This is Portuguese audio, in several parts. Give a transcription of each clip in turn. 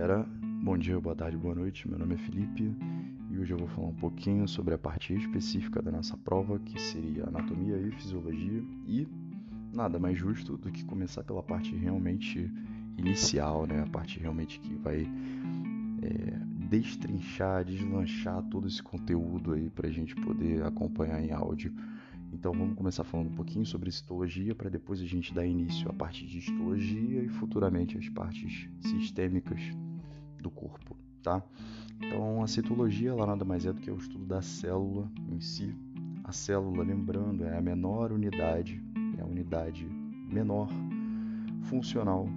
galera, bom dia, boa tarde, boa noite. Meu nome é Felipe e hoje eu vou falar um pouquinho sobre a parte específica da nossa prova, que seria anatomia e fisiologia. E nada mais justo do que começar pela parte realmente inicial, né? A parte realmente que vai é, destrinchar, deslanchar todo esse conteúdo aí para a gente poder acompanhar em áudio. Então vamos começar falando um pouquinho sobre citologia para depois a gente dar início à parte de histologia e futuramente às partes sistêmicas do corpo, tá? Então a citologia ela nada mais é do que o estudo da célula em si. A célula, lembrando, é a menor unidade, é a unidade menor funcional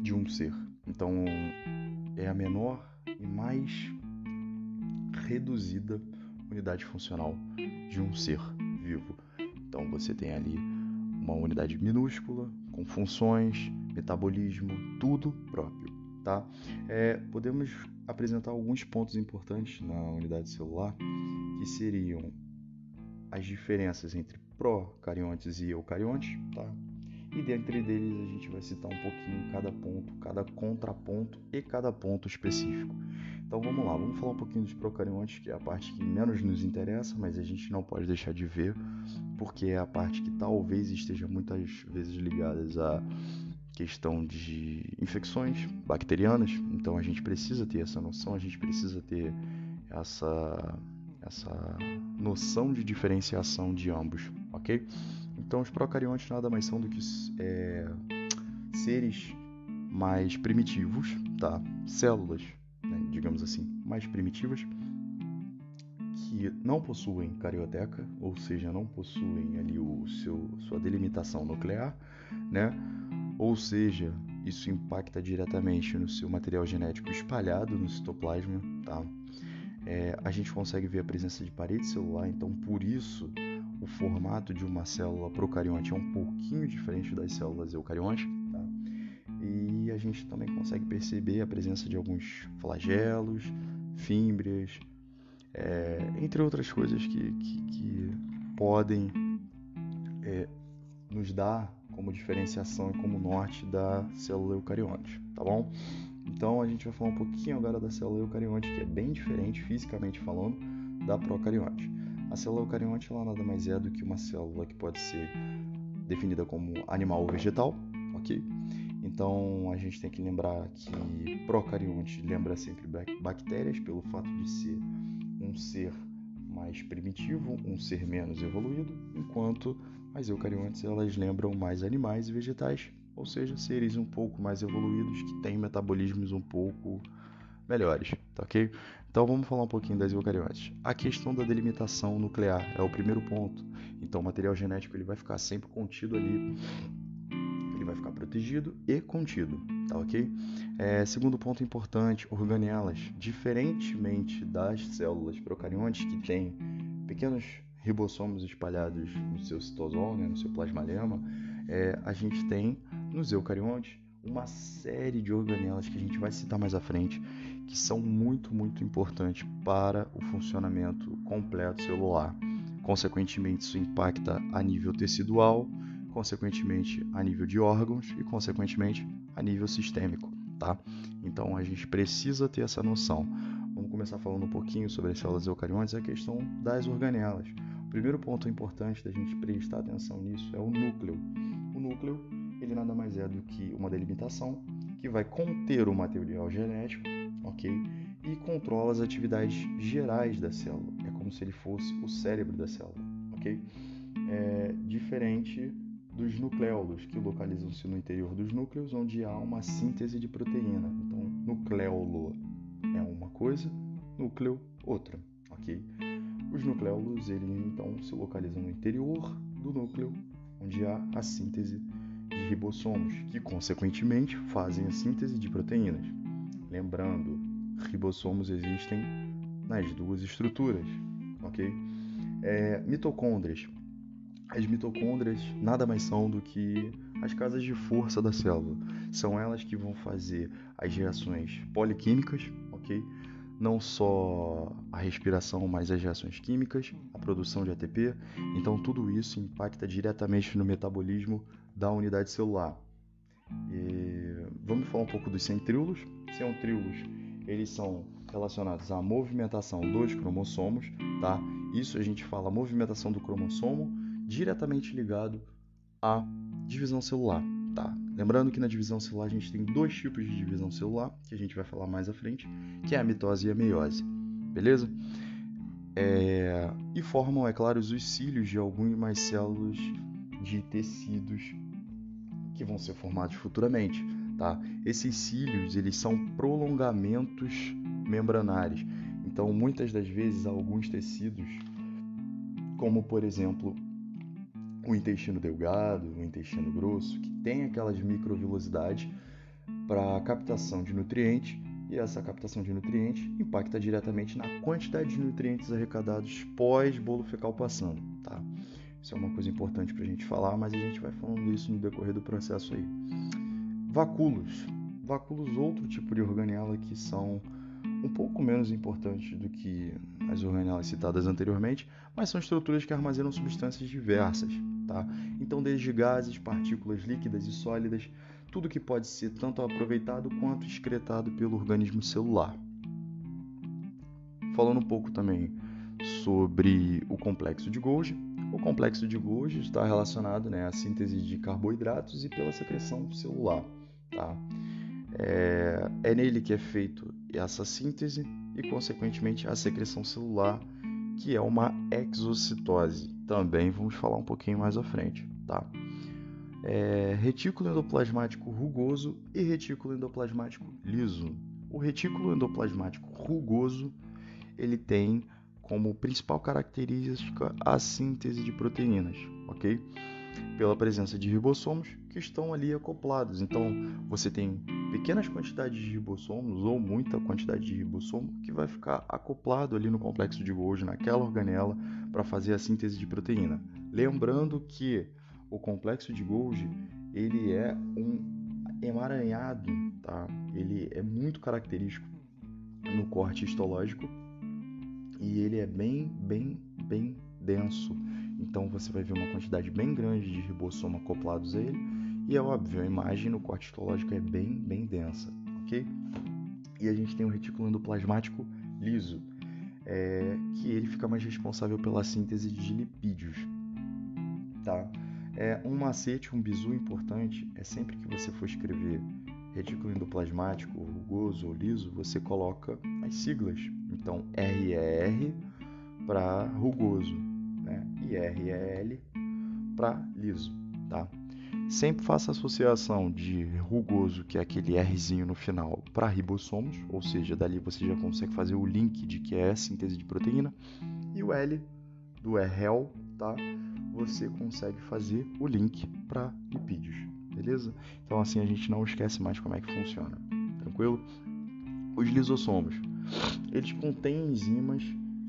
de um ser. Então é a menor e mais reduzida unidade funcional de um ser vivo. Então você tem ali uma unidade minúscula com funções, metabolismo, tudo próprio, tá? É, podemos apresentar alguns pontos importantes na unidade celular que seriam as diferenças entre procariontes e eucariontes, tá? E dentre deles a gente vai citar um pouquinho cada ponto, cada contraponto e cada ponto específico. Então vamos lá, vamos falar um pouquinho dos procariontes, que é a parte que menos nos interessa, mas a gente não pode deixar de ver, porque é a parte que talvez esteja muitas vezes ligada à questão de infecções bacterianas. Então a gente precisa ter essa noção, a gente precisa ter essa essa noção de diferenciação de ambos, ok? Então, os procariontes nada mais são do que é, seres mais primitivos, tá? Células, né, digamos assim, mais primitivas, que não possuem carioteca, ou seja, não possuem ali o seu sua delimitação nuclear, né? Ou seja, isso impacta diretamente no seu material genético espalhado no citoplasma, tá? É, a gente consegue ver a presença de parede celular, então por isso o formato de uma célula procarionte é um pouquinho diferente das células eucariontes, tá? E a gente também consegue perceber a presença de alguns flagelos, fímbrias, é, entre outras coisas que, que, que podem é, nos dar como diferenciação e como norte da célula eucarionte, tá bom? Então a gente vai falar um pouquinho agora da célula eucarionte, que é bem diferente fisicamente falando da procarionte. A célula eucarionte ela nada mais é do que uma célula que pode ser definida como animal ou vegetal, ok? Então a gente tem que lembrar que procarionte lembra sempre bactérias pelo fato de ser um ser mais primitivo, um ser menos evoluído, enquanto as eucariontes elas lembram mais animais e vegetais, ou seja, seres um pouco mais evoluídos que têm metabolismos um pouco melhores, tá ok? Então vamos falar um pouquinho das eucariotes. A questão da delimitação nuclear é o primeiro ponto. Então o material genético ele vai ficar sempre contido ali, ele vai ficar protegido e contido, tá ok? É, segundo ponto importante, organelas, diferentemente das células procariontes que têm pequenos ribossomos espalhados no seu citosol, né, no seu plasmalema, é, a gente tem nos eucariontes uma série de organelas que a gente vai citar mais à frente, que são muito, muito importantes para o funcionamento completo celular. Consequentemente, isso impacta a nível tecidual, consequentemente a nível de órgãos e consequentemente a nível sistêmico, tá? Então a gente precisa ter essa noção. Vamos começar falando um pouquinho sobre as células eucariontes, a questão das organelas. Primeiro ponto importante da gente prestar atenção nisso é o núcleo. O núcleo ele nada mais é do que uma delimitação que vai conter o material genético, ok? E controla as atividades gerais da célula. É como se ele fosse o cérebro da célula, ok? É diferente dos nucleolos, que localizam-se no interior dos núcleos, onde há uma síntese de proteína. Então, nucleolo é uma coisa, núcleo outra, ok? Os nucleolos, eles então se localizam no interior do núcleo, onde há a síntese de ribossomos, que consequentemente fazem a síntese de proteínas. Lembrando, ribossomos existem nas duas estruturas, ok? É, mitocôndrias. As mitocôndrias nada mais são do que as casas de força da célula. São elas que vão fazer as reações poliquímicas, ok? Não só a respiração, mas as reações químicas, a produção de ATP. Então, tudo isso impacta diretamente no metabolismo da unidade celular. E vamos falar um pouco dos centríolos. Centríolos, eles são relacionados à movimentação dos cromossomos, tá? Isso a gente fala movimentação do cromossomo diretamente ligado à divisão celular, tá? Lembrando que na divisão celular a gente tem dois tipos de divisão celular, que a gente vai falar mais à frente, que é a mitose e a meiose, beleza? É... E formam, é claro, os cílios de algumas células de tecidos que vão ser formados futuramente, tá? Esses cílios, eles são prolongamentos membranares. Então, muitas das vezes, alguns tecidos, como por exemplo o intestino delgado, o intestino grosso, que tem aquelas microvilosidades para captação de nutrientes, e essa captação de nutrientes impacta diretamente na quantidade de nutrientes arrecadados pós bolo fecal passando, tá? Isso é uma coisa importante para a gente falar, mas a gente vai falando isso no decorrer do processo aí. Vacúolos. Vacúolos, outro tipo de organela que são um pouco menos importantes do que as organelas citadas anteriormente, mas são estruturas que armazenam substâncias diversas, tá? Então, desde gases, partículas líquidas e sólidas, tudo que pode ser tanto aproveitado quanto excretado pelo organismo celular. Falando um pouco também sobre o complexo de Golgi. O complexo de Golgi está relacionado né, à síntese de carboidratos e pela secreção celular. Tá? É, é nele que é feito essa síntese e, consequentemente, a secreção celular, que é uma exocitose. Também vamos falar um pouquinho mais à frente, tá? É, retículo endoplasmático rugoso e retículo endoplasmático liso. O retículo endoplasmático rugoso ele tem como principal característica a síntese de proteínas, ok? Pela presença de ribossomos que estão ali acoplados. Então, você tem pequenas quantidades de ribossomos ou muita quantidade de ribossomo que vai ficar acoplado ali no complexo de Golgi, naquela organela, para fazer a síntese de proteína. Lembrando que o complexo de Golgi ele é um emaranhado, tá? Ele é muito característico no corte histológico e ele é bem, bem, bem denso. Então você vai ver uma quantidade bem grande de ribossomo acoplados a ele. E é óbvio, a imagem no corte histológico é bem, bem densa, ok? E a gente tem o retículo endoplasmático liso, é, que ele fica mais responsável pela síntese de lipídios, tá? É, um macete, um bizu importante é sempre que você for escrever retículo endoplasmático, rugoso ou liso, você coloca as siglas. Então, RER para rugoso, REL para liso, tá? Sempre faça associação de rugoso, que é aquele Rzinho no final, para ribossomos, ou seja, dali você já consegue fazer o link de que é síntese de proteína, e o L do RL, tá? Você consegue fazer o link para lipídios, beleza? Então assim a gente não esquece mais como é que funciona, tranquilo? Os lisossomos, eles contêm enzimas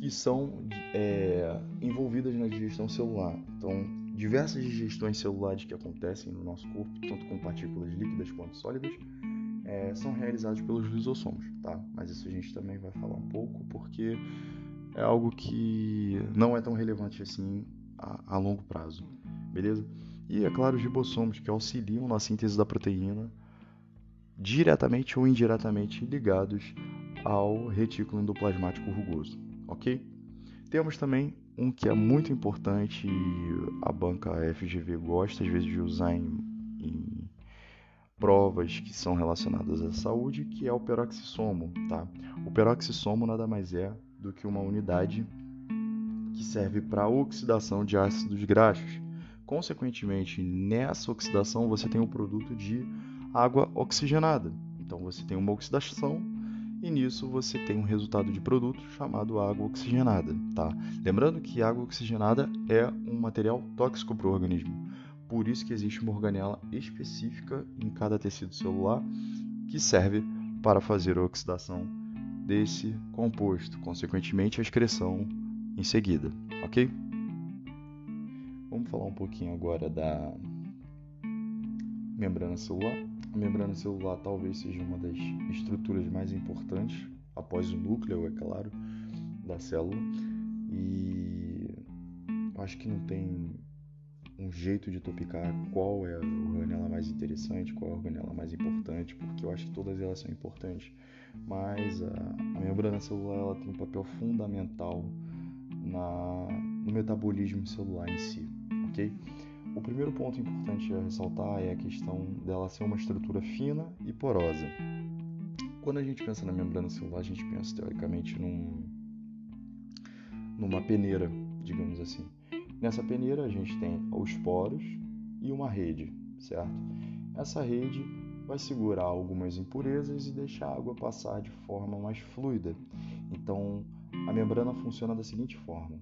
que são é, envolvidas na digestão celular. Então, diversas digestões celulares que acontecem no nosso corpo, tanto com partículas líquidas quanto sólidas, é, são realizadas pelos lisossomos, tá? Mas isso a gente também vai falar um pouco, porque é algo que não é tão relevante assim a, a longo prazo, beleza? E, é claro, os ribossomos, que auxiliam na síntese da proteína, diretamente ou indiretamente ligados ao retículo endoplasmático rugoso ok? Temos também um que é muito importante a banca FGV gosta às vezes de usar em, em provas que são relacionadas à saúde, que é o peroxissomo, tá? O peroxissomo nada mais é do que uma unidade que serve para oxidação de ácidos graxos. Consequentemente, nessa oxidação você tem o um produto de água oxigenada. Então você tem uma oxidação e nisso você tem um resultado de produto chamado água oxigenada, tá? Lembrando que água oxigenada é um material tóxico para o organismo, por isso que existe uma organela específica em cada tecido celular que serve para fazer a oxidação desse composto, consequentemente a excreção em seguida, ok? Vamos falar um pouquinho agora da membrana celular. A membrana celular talvez seja uma das estruturas mais importantes, após o núcleo, é claro, da célula. E acho que não tem um jeito de topicar qual é a organela mais interessante, qual é a organela mais importante, porque eu acho que todas elas são importantes. Mas a, a membrana celular ela tem um papel fundamental na, no metabolismo celular em si, ok? O primeiro ponto importante a ressaltar é a questão dela ser uma estrutura fina e porosa. Quando a gente pensa na membrana celular, a gente pensa teoricamente num, numa peneira, digamos assim. Nessa peneira a gente tem os poros e uma rede, certo? Essa rede vai segurar algumas impurezas e deixar a água passar de forma mais fluida. Então, a membrana funciona da seguinte forma: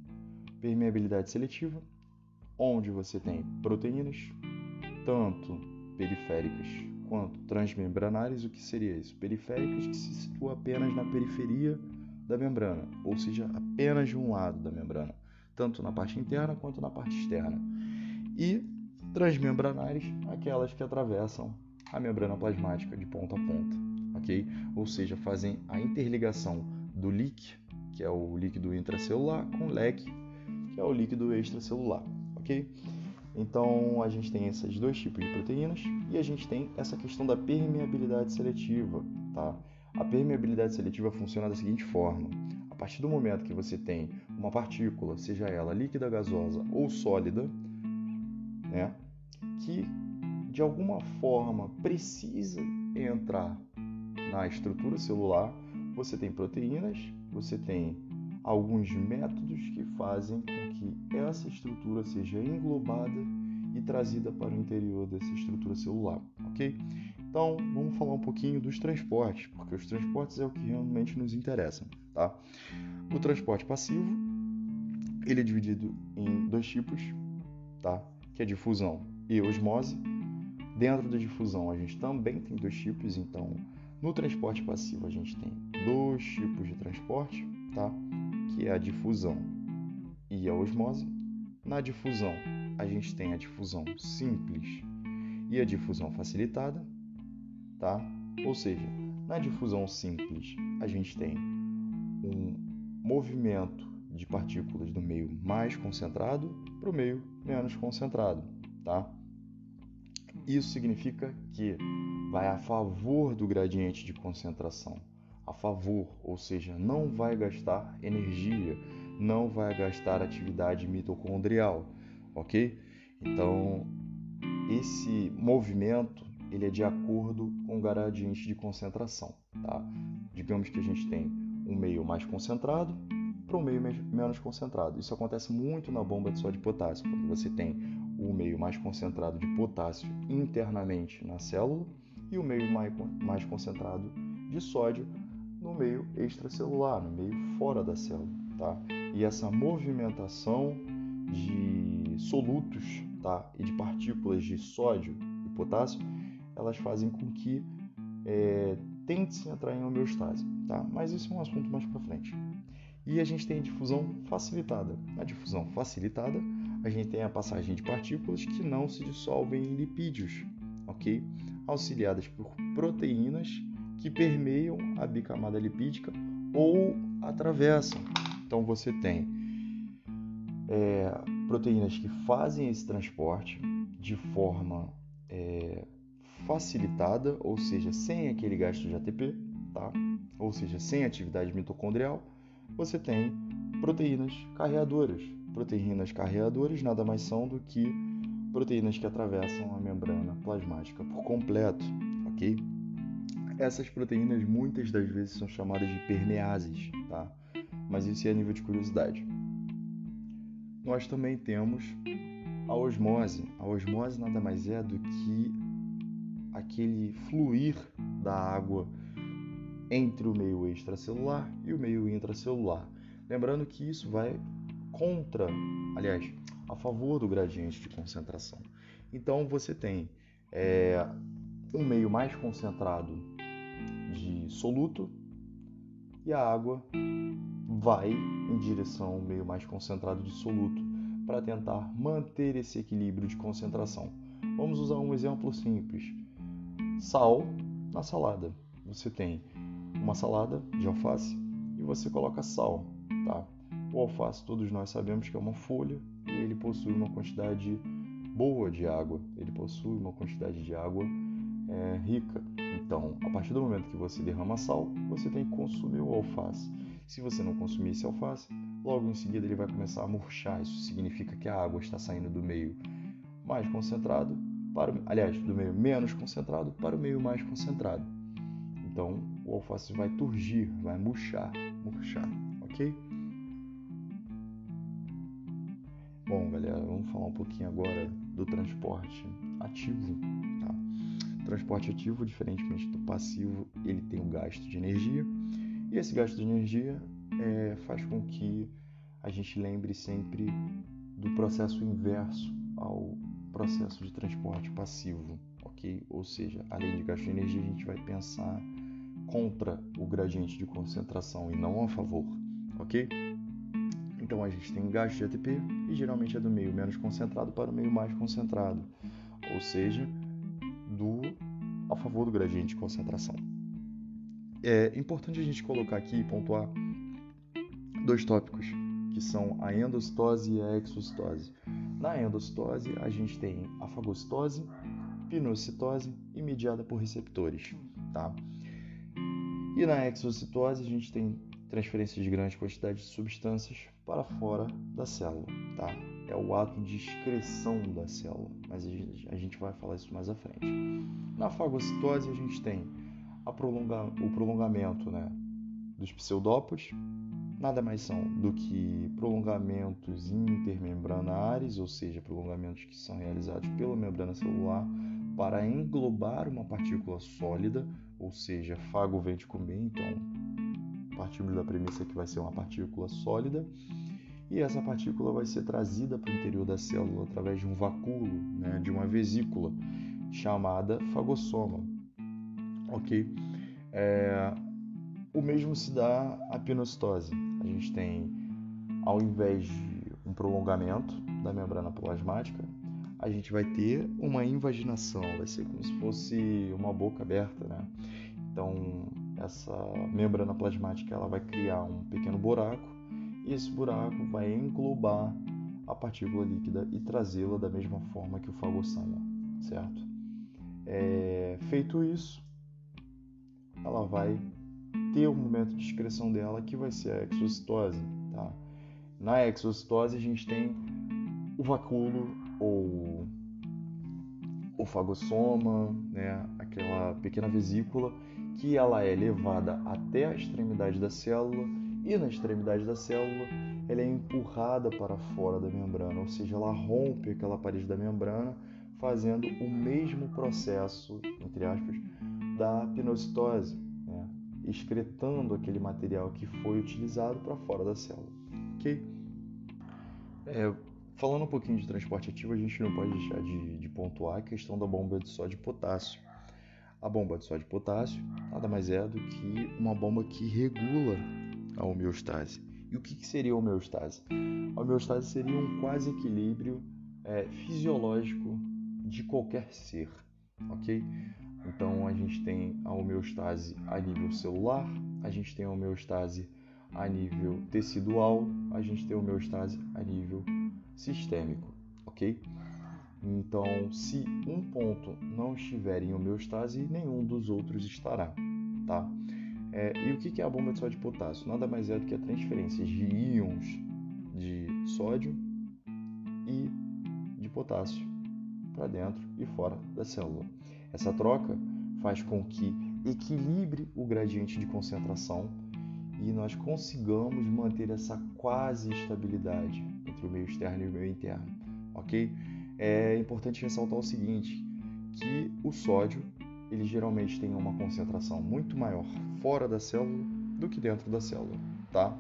permeabilidade seletiva, onde você tem proteínas, tanto periféricas quanto transmembranares. O que seria isso? Periféricas que se situam apenas na periferia da membrana, ou seja, apenas de um lado da membrana, tanto na parte interna quanto na parte externa. E transmembranares, aquelas que atravessam a membrana plasmática de ponta a ponta, ok? Ou seja, fazem a interligação do LIC, que é o líquido intracelular, com o LEC, que é o líquido extracelular ok? Então a gente tem esses dois tipos de proteínas e a gente tem essa questão da permeabilidade seletiva, tá? A permeabilidade seletiva funciona da seguinte forma: a partir do momento que você tem uma partícula, seja ela líquida, gasosa ou sólida, né, que de alguma forma precisa entrar na estrutura celular, você tem proteínas, você tem alguns métodos que fazem com que essa estrutura seja englobada e trazida para o interior dessa estrutura celular, ok? Então, vamos falar um pouquinho dos transportes, porque os transportes é o que realmente nos interessa, tá? O transporte passivo, ele é dividido em dois tipos, tá? Que é difusão e osmose. Dentro da difusão, a gente também tem dois tipos, então, no transporte passivo, a gente tem dois tipos de transporte, tá? Que é a difusão e a osmose. Na difusão, a gente tem a difusão simples e a difusão facilitada, tá? Ou seja, na difusão simples, a gente tem um movimento de partículas do meio mais concentrado para o meio menos concentrado, tá? Isso significa que vai a favor do gradiente de concentração a favor, ou seja, não vai gastar energia, não vai gastar atividade mitocondrial, ok? Então, esse movimento ele é de acordo com o gradiente de concentração, tá? Digamos que a gente tem um meio mais concentrado para um meio menos concentrado. Isso acontece muito na bomba de sódio e potássio, quando você tem o meio mais concentrado de potássio internamente na célula e o meio mais, mais concentrado de sódio no meio extracelular, no meio fora da célula, tá? E essa movimentação de solutos, tá? E de partículas de sódio e potássio, elas fazem com que é, tente se entrar em homeostase, tá? Mas isso é um assunto mais para frente. E a gente tem a difusão facilitada. Na difusão facilitada, a gente tem a passagem de partículas que não se dissolvem em lipídios, ok? Auxiliadas por proteínas que permeiam a bicamada lipídica ou atravessam. Então você tem é, proteínas que fazem esse transporte de forma é, facilitada, ou seja, sem aquele gasto de ATP, tá? ou seja, sem atividade mitocondrial. Você tem proteínas carreadoras. Proteínas carreadoras nada mais são do que proteínas que atravessam a membrana plasmática por completo, ok? Essas proteínas muitas das vezes são chamadas de permeases, tá? Mas isso é a nível de curiosidade. Nós também temos a osmose. A osmose nada mais é do que aquele fluir da água entre o meio extracelular e o meio intracelular. Lembrando que isso vai contra, aliás, a favor do gradiente de concentração. Então você tem é, um meio mais concentrado soluto e a água vai em direção ao meio mais concentrado de soluto para tentar manter esse equilíbrio de concentração. Vamos usar um exemplo simples. Sal na salada. Você tem uma salada de alface e você coloca sal, tá? O alface todos nós sabemos que é uma folha e ele possui uma quantidade boa de água, ele possui uma quantidade de água é, rica. Então, a partir do momento que você derrama sal, você tem que consumir o alface. Se você não consumir esse alface, logo em seguida ele vai começar a murchar. Isso significa que a água está saindo do meio mais concentrado para, aliás, do meio menos concentrado para o meio mais concentrado. Então, o alface vai turgir, vai murchar, murchar, ok? Bom, galera, vamos falar um pouquinho agora do transporte ativo. Tá? Transporte ativo, diferentemente do passivo, ele tem um gasto de energia e esse gasto de energia é, faz com que a gente lembre sempre do processo inverso ao processo de transporte passivo, ok? Ou seja, além de gasto de energia, a gente vai pensar contra o gradiente de concentração e não a favor, ok? Então a gente tem gasto de ATP e geralmente é do meio menos concentrado para o meio mais concentrado, ou seja, do a favor do gradiente de concentração. É importante a gente colocar aqui e pontuar dois tópicos, que são a endocitose e a exocitose. Na endocitose, a gente tem a fagocitose, pinocitose e mediada por receptores, tá? E na exocitose, a gente tem transferência de grande quantidade de substâncias para fora da célula, tá? É o ato de excreção da célula, mas a gente vai falar isso mais à frente. Na fagocitose, a gente tem prolonga, o prolongamento né, dos pseudópodes, nada mais são do que prolongamentos intermembranares, ou seja, prolongamentos que são realizados pela membrana celular para englobar uma partícula sólida, ou seja, fago vem de comer, então partimos da premissa que vai ser uma partícula sólida, e essa partícula vai ser trazida para o interior da célula através de um vacúolo, né, de uma vesícula, chamada fagossoma. Ok? É, o mesmo se dá a pinocitose. A gente tem, ao invés de um prolongamento da membrana plasmática, a gente vai ter uma invaginação, vai ser como se fosse uma boca aberta, né? Então, essa membrana plasmática ela vai criar um pequeno buraco esse buraco vai englobar a partícula líquida e trazê-la da mesma forma que o fagossoma, certo? É, feito isso, ela vai ter um momento de excreção dela que vai ser a exocitose, tá? Na exocitose a gente tem o vacúolo ou o fagossoma, né, aquela pequena vesícula que ela é levada até a extremidade da célula e na extremidade da célula ela é empurrada para fora da membrana, ou seja, ela rompe aquela parede da membrana, fazendo o mesmo processo, entre aspas, da pinocitose, né, excretando aquele material que foi utilizado para fora da célula. Ok? É, falando um pouquinho de transporte ativo, a gente não pode deixar de, de pontuar a questão da bomba de sódio e potássio a bomba de sódio e potássio nada mais é do que uma bomba que regula a homeostase. E o que, que seria a homeostase? A homeostase seria um quase equilíbrio é, fisiológico de qualquer ser, ok? Então a gente tem a homeostase a nível celular, a gente tem a homeostase a nível tecidual, a gente tem a homeostase a nível sistêmico, ok? Então, se um ponto não estiver em homeostase, nenhum dos outros estará, tá? É, e o que é a bomba de sódio e potássio? Nada mais é do que a transferência de íons de sódio e de potássio para dentro e fora da célula. Essa troca faz com que equilibre o gradiente de concentração e nós consigamos manter essa quase estabilidade entre o meio externo e o meio interno, ok? é importante ressaltar o seguinte, que o sódio ele geralmente tem uma concentração muito maior fora da célula do que dentro da célula, tá?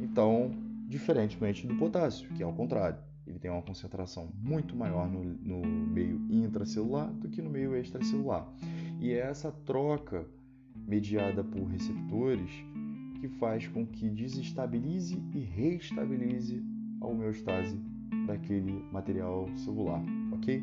Então, diferentemente do potássio, que é ao contrário, ele tem uma concentração muito maior no, no meio intracelular do que no meio extracelular. E é essa troca mediada por receptores que faz com que desestabilize e reestabilize a homeostase daquele material celular, ok?